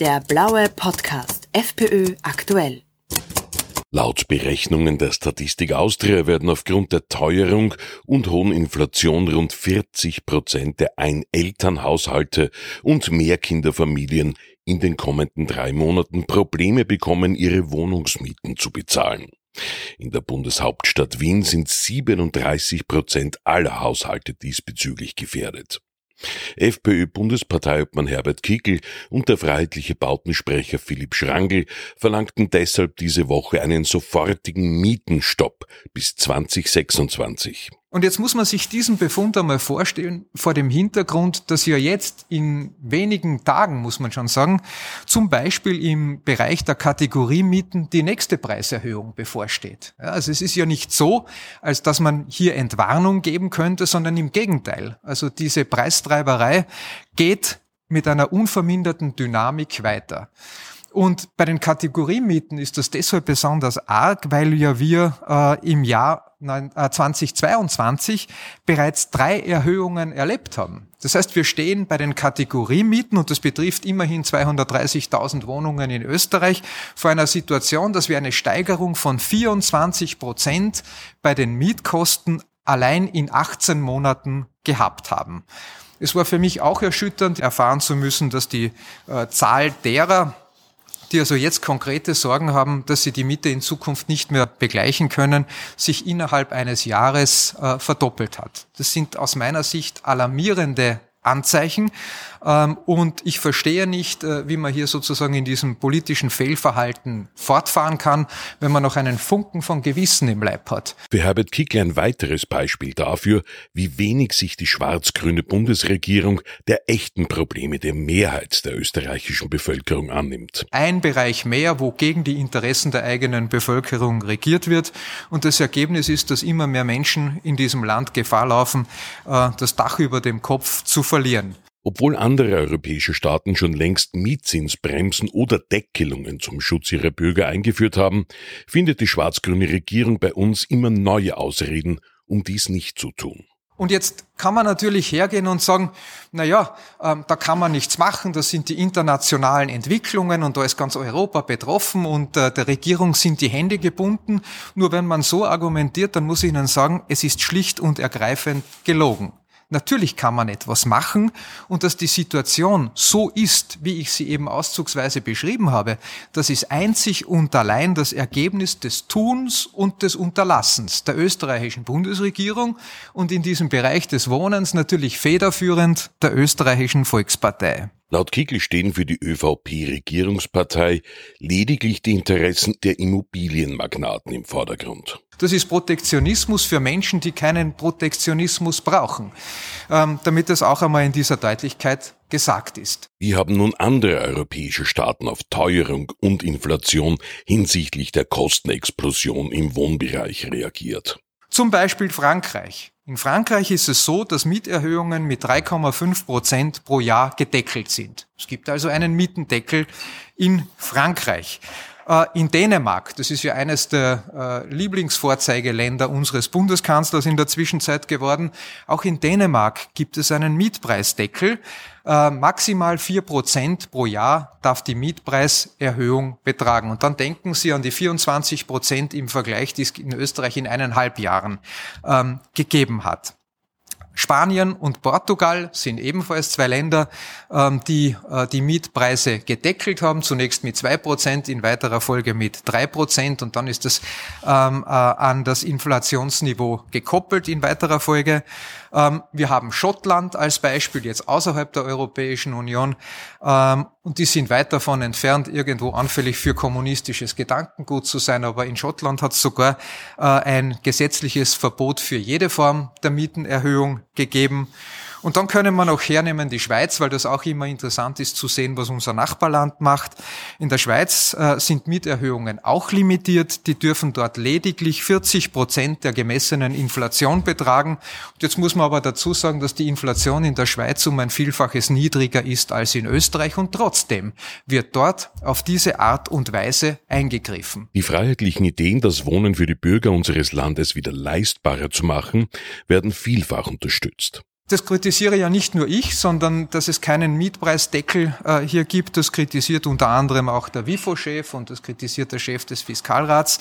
Der blaue Podcast FPÖ aktuell. Laut Berechnungen der Statistik Austria werden aufgrund der Teuerung und hohen Inflation rund 40 Prozent der Einelternhaushalte und Mehrkinderfamilien in den kommenden drei Monaten Probleme bekommen, ihre Wohnungsmieten zu bezahlen. In der Bundeshauptstadt Wien sind 37 Prozent aller Haushalte diesbezüglich gefährdet. FPÖ-Bundesparteiobmann Herbert Kickel und der freiheitliche Bautensprecher Philipp Schrangel verlangten deshalb diese Woche einen sofortigen Mietenstopp bis 2026. Und jetzt muss man sich diesen Befund einmal vorstellen, vor dem Hintergrund, dass ja jetzt in wenigen Tagen, muss man schon sagen, zum Beispiel im Bereich der Kategoriemieten die nächste Preiserhöhung bevorsteht. Ja, also es ist ja nicht so, als dass man hier Entwarnung geben könnte, sondern im Gegenteil. Also diese Preistreiberei geht mit einer unverminderten Dynamik weiter. Und bei den Kategoriemieten ist das deshalb besonders arg, weil ja wir äh, im Jahr 2022 äh, bereits drei Erhöhungen erlebt haben. Das heißt, wir stehen bei den Kategoriemieten, und das betrifft immerhin 230.000 Wohnungen in Österreich, vor einer Situation, dass wir eine Steigerung von 24 Prozent bei den Mietkosten allein in 18 Monaten gehabt haben. Es war für mich auch erschütternd, erfahren zu müssen, dass die äh, Zahl derer, die also jetzt konkrete Sorgen haben, dass sie die Miete in Zukunft nicht mehr begleichen können, sich innerhalb eines Jahres äh, verdoppelt hat. Das sind aus meiner Sicht alarmierende Anzeichen. Ähm, und ich verstehe nicht, äh, wie man hier sozusagen in diesem politischen Fehlverhalten fortfahren kann, wenn man noch einen Funken von Gewissen im Leib hat. Für Herbert Kickl ein weiteres Beispiel dafür, wie wenig sich die schwarz-grüne Bundesregierung der echten Probleme der Mehrheit der österreichischen Bevölkerung annimmt. Ein Bereich mehr, wo gegen die Interessen der eigenen Bevölkerung regiert wird. Und das Ergebnis ist, dass immer mehr Menschen in diesem Land Gefahr laufen, äh, das Dach über dem Kopf zu verlieren. Obwohl andere europäische Staaten schon längst Mietzinsbremsen oder Deckelungen zum Schutz ihrer Bürger eingeführt haben, findet die schwarz-grüne Regierung bei uns immer neue Ausreden, um dies nicht zu tun. Und jetzt kann man natürlich hergehen und sagen, na ja, ähm, da kann man nichts machen, das sind die internationalen Entwicklungen und da ist ganz Europa betroffen und äh, der Regierung sind die Hände gebunden. Nur wenn man so argumentiert, dann muss ich Ihnen sagen, es ist schlicht und ergreifend gelogen. Natürlich kann man etwas machen und dass die Situation so ist, wie ich sie eben auszugsweise beschrieben habe, das ist einzig und allein das Ergebnis des Tuns und des Unterlassens der österreichischen Bundesregierung und in diesem Bereich des Wohnens natürlich federführend der österreichischen Volkspartei. Laut Kickl stehen für die ÖVP-Regierungspartei lediglich die Interessen der Immobilienmagnaten im Vordergrund. Das ist Protektionismus für Menschen, die keinen Protektionismus brauchen, ähm, damit das auch einmal in dieser Deutlichkeit gesagt ist. Wie haben nun andere europäische Staaten auf Teuerung und Inflation hinsichtlich der Kostenexplosion im Wohnbereich reagiert? Zum Beispiel Frankreich. In Frankreich ist es so, dass Mieterhöhungen mit 3,5 Prozent pro Jahr gedeckelt sind. Es gibt also einen Mietendeckel in Frankreich. Äh, in Dänemark, das ist ja eines der äh, Lieblingsvorzeigeländer unseres Bundeskanzlers in der Zwischenzeit geworden, auch in Dänemark gibt es einen Mietpreisdeckel. Äh, maximal vier Prozent pro Jahr darf die Mietpreiserhöhung betragen. Und dann denken Sie an die 24 Prozent im Vergleich, die es in Österreich in eineinhalb Jahren ähm, gegeben hat. Spanien und Portugal sind ebenfalls zwei Länder, ähm, die äh, die Mietpreise gedeckelt haben. Zunächst mit zwei Prozent, in weiterer Folge mit drei Prozent und dann ist das ähm, äh, an das Inflationsniveau gekoppelt in weiterer Folge. Ähm, wir haben Schottland als Beispiel jetzt außerhalb der Europäischen Union und die sind weit davon entfernt, irgendwo anfällig für kommunistisches Gedankengut zu sein. Aber in Schottland hat es sogar ein gesetzliches Verbot für jede Form der Mietenerhöhung gegeben. Und dann können wir noch hernehmen die Schweiz, weil das auch immer interessant ist zu sehen, was unser Nachbarland macht. In der Schweiz äh, sind Mieterhöhungen auch limitiert. Die dürfen dort lediglich 40 Prozent der gemessenen Inflation betragen. Und jetzt muss man aber dazu sagen, dass die Inflation in der Schweiz um ein Vielfaches niedriger ist als in Österreich und trotzdem wird dort auf diese Art und Weise eingegriffen. Die freiheitlichen Ideen, das Wohnen für die Bürger unseres Landes wieder leistbarer zu machen, werden vielfach unterstützt. Das kritisiere ja nicht nur ich, sondern dass es keinen Mietpreisdeckel äh, hier gibt. Das kritisiert unter anderem auch der WIFO-Chef und das kritisiert der Chef des Fiskalrats.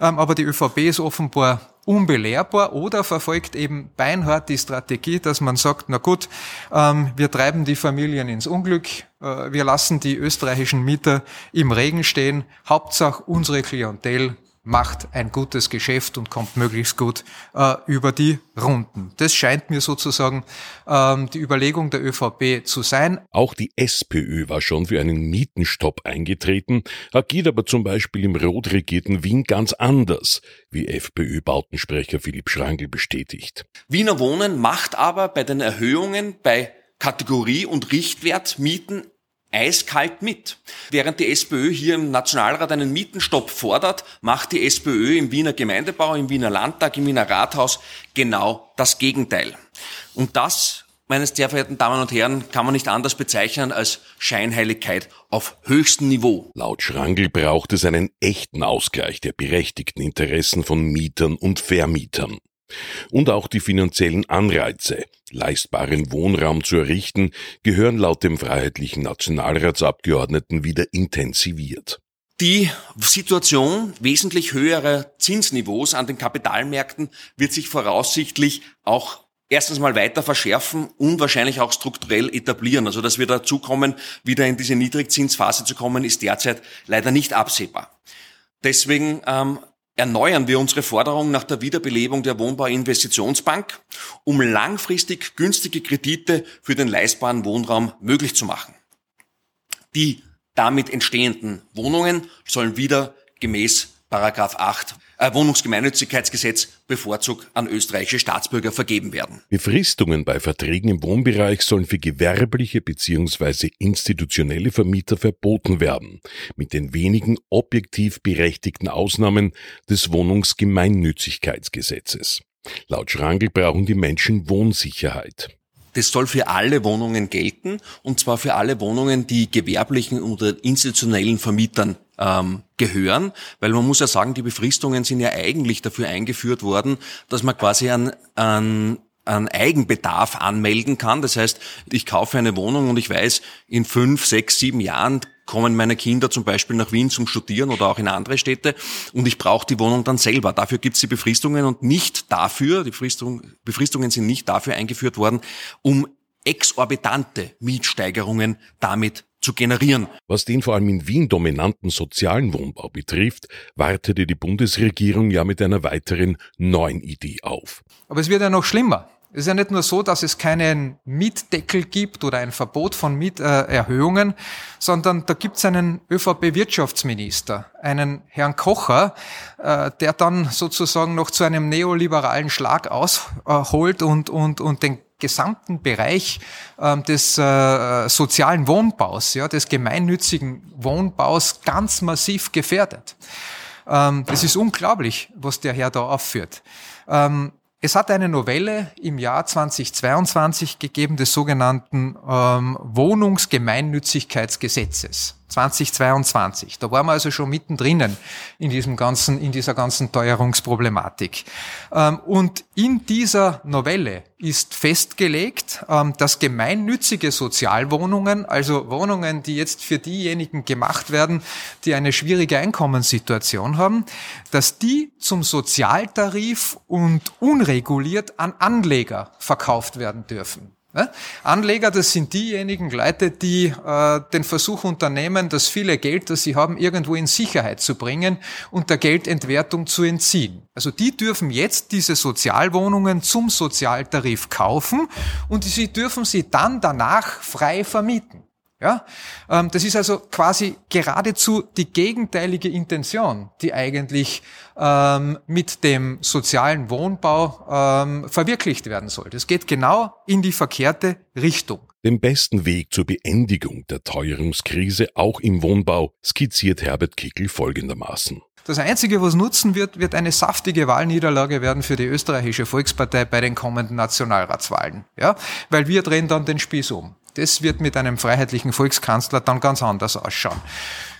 Ähm, aber die ÖVP ist offenbar unbelehrbar oder verfolgt eben beinhart die Strategie, dass man sagt, na gut, ähm, wir treiben die Familien ins Unglück, äh, wir lassen die österreichischen Mieter im Regen stehen. Hauptsache unsere Klientel macht ein gutes Geschäft und kommt möglichst gut äh, über die Runden. Das scheint mir sozusagen ähm, die Überlegung der ÖVP zu sein. Auch die SPÖ war schon für einen Mietenstopp eingetreten, agiert aber zum Beispiel im rot regierten Wien ganz anders, wie FPÖ-Bautensprecher Philipp Schrangel bestätigt. Wiener Wohnen macht aber bei den Erhöhungen bei Kategorie- und Richtwertmieten eiskalt mit. Während die SPÖ hier im Nationalrat einen Mietenstopp fordert, macht die SPÖ im Wiener Gemeindebau, im Wiener Landtag, im Wiener Rathaus genau das Gegenteil. Und das, meine sehr verehrten Damen und Herren, kann man nicht anders bezeichnen als Scheinheiligkeit auf höchstem Niveau. Laut Schrangel braucht es einen echten Ausgleich der berechtigten Interessen von Mietern und Vermietern. Und auch die finanziellen Anreize, leistbaren Wohnraum zu errichten, gehören laut dem freiheitlichen Nationalratsabgeordneten wieder intensiviert. Die Situation wesentlich höherer Zinsniveaus an den Kapitalmärkten wird sich voraussichtlich auch erstens mal weiter verschärfen und wahrscheinlich auch strukturell etablieren. Also dass wir dazu kommen, wieder in diese Niedrigzinsphase zu kommen, ist derzeit leider nicht absehbar. Deswegen ähm, erneuern wir unsere Forderung nach der Wiederbelebung der Wohnbauinvestitionsbank, um langfristig günstige Kredite für den leistbaren Wohnraum möglich zu machen. Die damit entstehenden Wohnungen sollen wieder gemäß Paragraph 8 äh, Wohnungsgemeinnützigkeitsgesetz bevorzugt an österreichische Staatsbürger vergeben werden. Befristungen bei Verträgen im Wohnbereich sollen für gewerbliche bzw. institutionelle Vermieter verboten werden, mit den wenigen objektiv berechtigten Ausnahmen des Wohnungsgemeinnützigkeitsgesetzes. Laut Schrangel brauchen die Menschen Wohnsicherheit. Das soll für alle Wohnungen gelten, und zwar für alle Wohnungen, die gewerblichen oder institutionellen Vermietern ähm, gehören, weil man muss ja sagen, die Befristungen sind ja eigentlich dafür eingeführt worden, dass man quasi an, an an Eigenbedarf anmelden kann. Das heißt, ich kaufe eine Wohnung und ich weiß, in fünf, sechs, sieben Jahren kommen meine Kinder zum Beispiel nach Wien zum Studieren oder auch in andere Städte und ich brauche die Wohnung dann selber. Dafür gibt es die Befristungen und nicht dafür, die Befristung, Befristungen sind nicht dafür eingeführt worden, um exorbitante Mietsteigerungen damit zu generieren. Was den vor allem in Wien dominanten sozialen Wohnbau betrifft, wartete die Bundesregierung ja mit einer weiteren neuen Idee auf. Aber es wird ja noch schlimmer. Es ist ja nicht nur so, dass es keinen Mietdeckel gibt oder ein Verbot von Mieterhöhungen, sondern da gibt es einen ÖVP-Wirtschaftsminister, einen Herrn Kocher, äh, der dann sozusagen noch zu einem neoliberalen Schlag ausholt und, und, und den gesamten Bereich ähm, des äh, sozialen Wohnbaus, ja, des gemeinnützigen Wohnbaus ganz massiv gefährdet. Ähm, das ist unglaublich, was der Herr da aufführt. Ähm, es hat eine Novelle im Jahr 2022 gegeben des sogenannten ähm, Wohnungsgemeinnützigkeitsgesetzes. 2022. Da waren wir also schon mittendrin in diesem ganzen, in dieser ganzen Teuerungsproblematik. Ähm, und in dieser Novelle ist festgelegt, ähm, dass gemeinnützige Sozialwohnungen, also Wohnungen, die jetzt für diejenigen gemacht werden, die eine schwierige Einkommenssituation haben, dass die zum Sozialtarif und unreguliert an Anleger verkauft werden dürfen. Anleger, das sind diejenigen Leute, die äh, den Versuch unternehmen, das viele Geld, das sie haben, irgendwo in Sicherheit zu bringen und der Geldentwertung zu entziehen. Also die dürfen jetzt diese Sozialwohnungen zum Sozialtarif kaufen und sie dürfen sie dann danach frei vermieten. Ja, ähm, das ist also quasi geradezu die gegenteilige Intention, die eigentlich ähm, mit dem sozialen Wohnbau ähm, verwirklicht werden soll. Das geht genau in die verkehrte Richtung. Den besten Weg zur Beendigung der Teuerungskrise auch im Wohnbau skizziert Herbert Kickel folgendermaßen. Das Einzige, was nutzen wird, wird eine saftige Wahlniederlage werden für die österreichische Volkspartei bei den kommenden Nationalratswahlen. Ja? Weil wir drehen dann den Spieß um. Das wird mit einem freiheitlichen Volkskanzler dann ganz anders ausschauen.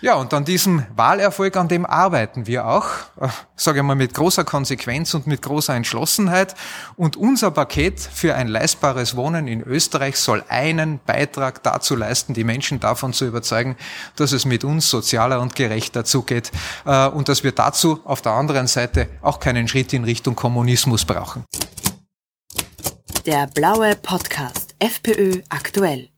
Ja, und an diesem Wahlerfolg, an dem arbeiten wir auch, äh, sage ich mal, mit großer Konsequenz und mit großer Entschlossenheit. Und unser Paket für ein leistbares Wohnen in Österreich soll einen Beitrag dazu leisten, die Menschen davon zu überzeugen, dass es mit uns sozialer und gerechter zugeht äh, und dass wir dazu auf der anderen Seite auch keinen Schritt in Richtung Kommunismus brauchen. Der blaue Podcast FPÖ aktuell.